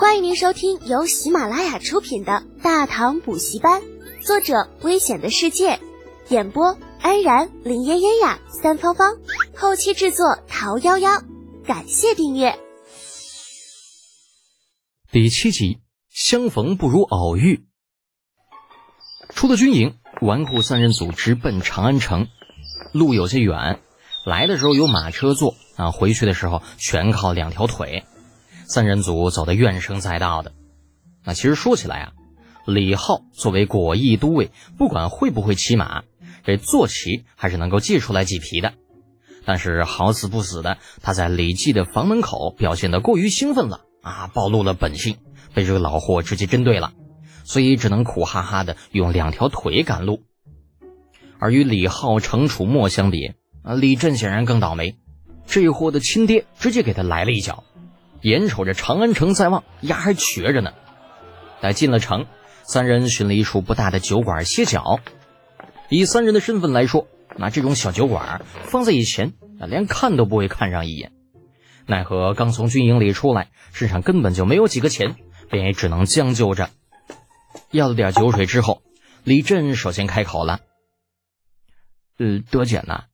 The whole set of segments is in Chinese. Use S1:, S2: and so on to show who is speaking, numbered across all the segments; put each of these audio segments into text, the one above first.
S1: 欢迎您收听由喜马拉雅出品的《大唐补习班》，作者：危险的世界，演播：安然、林嫣嫣呀、三芳芳，后期制作：桃夭夭。感谢订阅。
S2: 第七集，相逢不如偶遇。出了军营，纨绔三人组直奔长安城，路有些远，来的时候有马车坐啊，回去的时候全靠两条腿。三人组走得怨声载道的。那其实说起来啊，李浩作为果毅都尉，不管会不会骑马，这坐骑还是能够借出来几匹的。但是好死不死的，他在李记的房门口表现得过于兴奋了啊，暴露了本性，被这个老货直接针对了，所以只能苦哈哈的用两条腿赶路。而与李浩、程楚墨相比，啊，李振显然更倒霉，这货的亲爹直接给他来了一脚。眼瞅着长安城在望，牙还瘸着呢。待进了城，三人寻了一处不大的酒馆歇脚。以三人的身份来说，那这种小酒馆放在以前，那连看都不会看上一眼。奈何刚从军营里出来，身上根本就没有几个钱，便也只能将就着。要了点酒水之后，李振首先开口了：“呃，德简呐，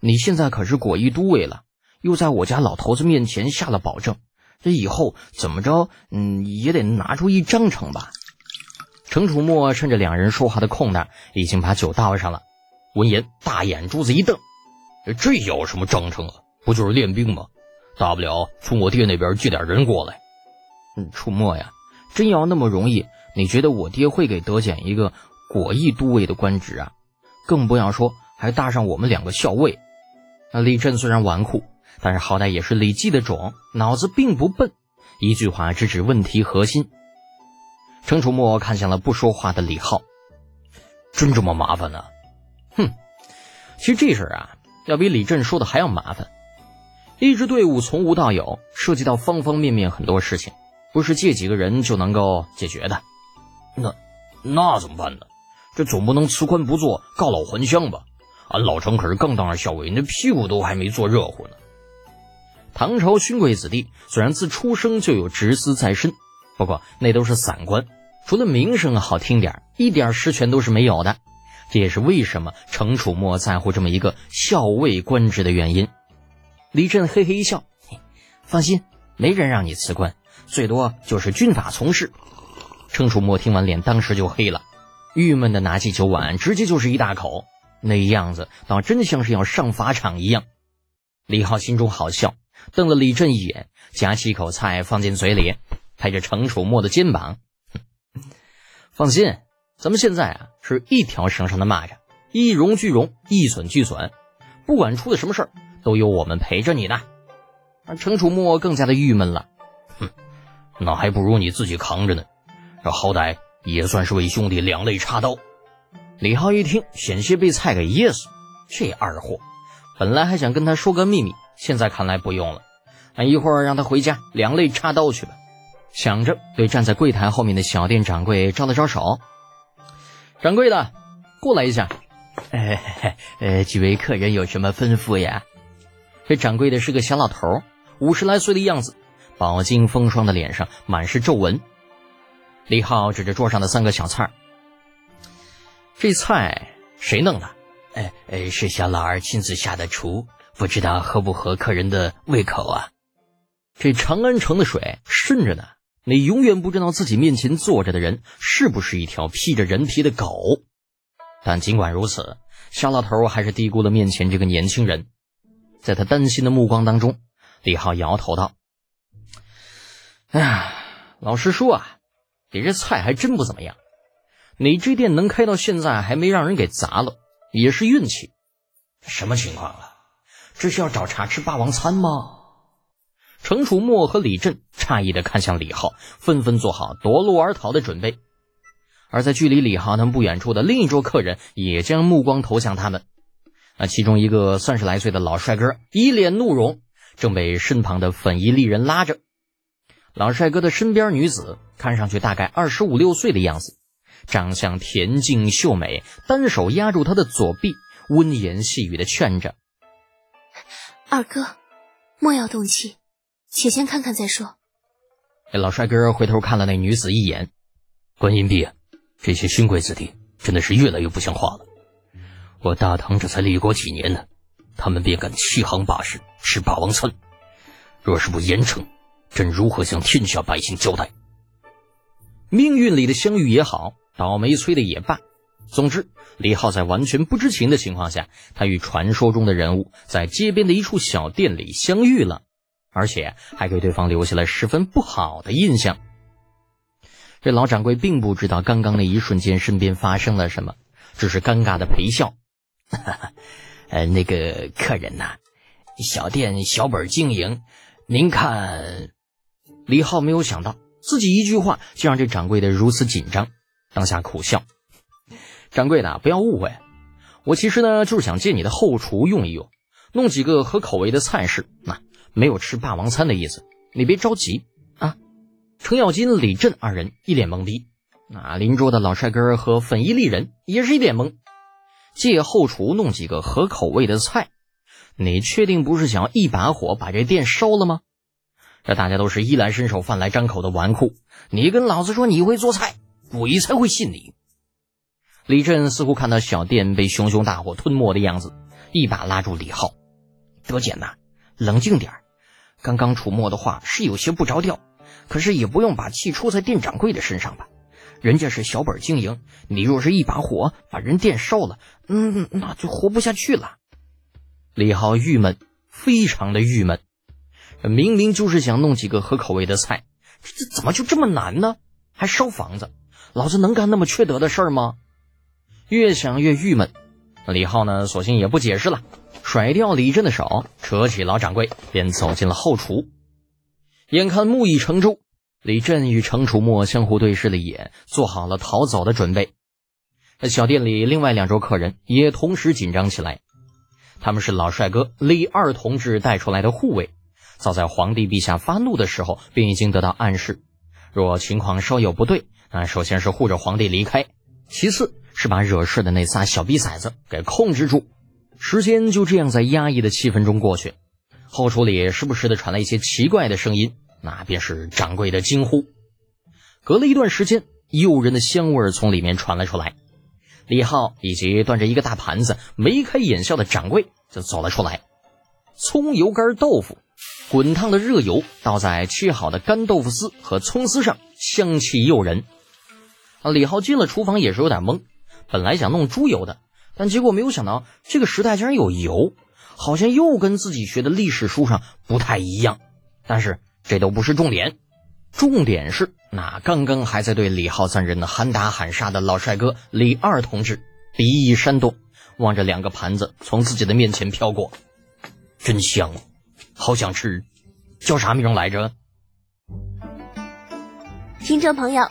S2: 你现在可是果毅都尉了，又在我家老头子面前下了保证。”这以后怎么着，嗯，也得拿出一章程吧。程楚墨趁着两人说话的空档，已经把酒倒上了。闻言，大眼珠子一瞪：“这有什么章程啊？不就是练兵吗？大不了从我爹那边借点人过来。”嗯，楚墨呀，真要那么容易，你觉得我爹会给德简一个果毅都尉的官职啊？更不要说还搭上我们两个校尉。那李振虽然纨绔。但是好歹也是李记的种，脑子并不笨，一句话直指问题核心。程楚墨看向了不说话的李浩，真这么麻烦呢？哼，其实这事儿啊，要比李振说的还要麻烦。一支队伍从无到有，涉及到方方面面很多事情，不是借几个人就能够解决的。
S3: 那那怎么办呢？这总不能辞官不做，告老还乡吧？俺老程可是刚当上校尉，那屁股都还没坐热乎呢。
S2: 唐朝勋贵子弟虽然自出生就有职司在身，不过那都是散官，除了名声好听点一点实权都是没有的。这也是为什么程楚墨在乎这么一个校尉官职的原因。李振嘿嘿一笑：“放心，没人让你辞官，最多就是军法从事。”程楚墨听完脸当时就黑了，郁闷的拿起酒碗，直接就是一大口，那样子倒真像是要上法场一样。李浩心中好笑。瞪了李振一眼，夹起一口菜放进嘴里，拍着程楚墨的肩膀：“放心，咱们现在啊是一条绳上的蚂蚱，一荣俱荣，一损俱损，不管出了什么事儿，都有我们陪着你呢。”而程楚墨更加的郁闷了：“
S3: 哼，那还不如你自己扛着呢，这好歹也算是为兄弟两肋插刀。”
S2: 李浩一听，险些被菜给噎死。这二货，本来还想跟他说个秘密。现在看来不用了，俺一会儿让他回家两肋插刀去吧。想着，对站在柜台后面的小店掌柜招了招手：“掌柜的，过来一下。”“
S4: 哎，呃，几位客人有什么吩咐呀？”
S2: 这掌柜的是个小老头，五十来岁的样子，饱经风霜的脸上满是皱纹。李浩指着桌上的三个小菜：“这菜谁弄的？”“
S4: 哎哎，是小老儿亲自下的厨。”不知道合不合客人的胃口啊？
S2: 这长安城的水深着呢，你永远不知道自己面前坐着的人是不是一条披着人皮的狗。但尽管如此，小老头还是低估了面前这个年轻人。在他担心的目光当中，李浩摇头道：“哎呀，老实说啊，你这菜还真不怎么样。你这店能开到现在还没让人给砸了，也是运气。
S3: 什么情况啊？”这是要找茬吃霸王餐吗？
S2: 程楚墨和李振诧异的看向李浩，纷纷做好夺路而逃的准备。而在距离李浩他们不远处的另一桌客人也将目光投向他们。那其中一个三十来岁的老帅哥一脸怒容，正被身旁的粉衣丽人拉着。老帅哥的身边女子看上去大概二十五六岁的样子，长相恬静秀美，单手压住他的左臂，温言细语的劝着。
S1: 二哥，莫要动气，且先看看再说。
S2: 这老帅哥回头看了那女子一眼，
S4: 观音婢，这些勋贵子弟真的是越来越不像话了。我大唐这才立国几年呢，他们便敢欺行霸市，吃霸王餐。若是不严惩，朕如何向天下百姓交代？
S2: 命运里的相遇也好，倒霉催的也罢，总之，李浩在完全不知情的情况下，他与传说中的人物在街边的一处小店里相遇了，而且还给对方留下了十分不好的印象。这老掌柜并不知道刚刚那一瞬间身边发生了什么，只是尴尬的陪笑。
S4: 哈哈，呃，那个客人呐，小店小本经营，您看，
S2: 李浩没有想到自己一句话就让这掌柜的如此紧张，当下苦笑。掌柜的，不要误会，我其实呢就是想借你的后厨用一用，弄几个合口味的菜式，那没有吃霸王餐的意思，你别着急啊。程咬金、李振二人一脸懵逼，那邻桌的老帅哥和粉衣丽人也是一脸懵。借后厨弄几个合口味的菜，你确定不是想要一把火把这店烧了吗？这大家都是衣来伸手、饭来张口的纨绔，你跟老子说你会做菜，鬼才会信你！李振似乎看到小店被熊熊大火吞没的样子，一把拉住李浩：“德简呐，冷静点刚刚出没的话是有些不着调，可是也不用把气出在店掌柜的身上吧。”人家是小本经营，你若是一把火把人店烧了，嗯，那就活不下去了。李浩郁闷，非常的郁闷。明明就是想弄几个合口味的菜，这这怎么就这么难呢？还烧房子，老子能干那么缺德的事儿吗？越想越郁闷，李浩呢，索性也不解释了，甩掉李振的手，扯起老掌柜，便走进了后厨。眼看木已成舟。李振与程楚墨相互对视了一眼，做好了逃走的准备。小店里另外两桌客人也同时紧张起来。他们是老帅哥李二同志带出来的护卫，早在皇帝陛下发怒的时候便已经得到暗示：若情况稍有不对，那首先是护着皇帝离开，其次是把惹事的那仨小逼崽子给控制住。时间就这样在压抑的气氛中过去，后厨里时不时的传来一些奇怪的声音。那便是掌柜的惊呼。隔了一段时间，诱人的香味从里面传了出来。李浩以及端着一个大盘子、眉开眼笑的掌柜就走了出来。葱油干豆腐，滚烫的热油倒在切好的干豆腐丝和葱丝上，香气诱人。李浩进了厨房也是有点懵，本来想弄猪油的，但结果没有想到这个时代竟然有油，好像又跟自己学的历史书上不太一样。但是。这都不是重点，重点是那刚刚还在对李浩三人的喊打喊杀的老帅哥李二同志，鼻翼扇动，望着两个盘子从自己的面前飘过，真香，好想吃，叫啥名来着？
S1: 听众朋友，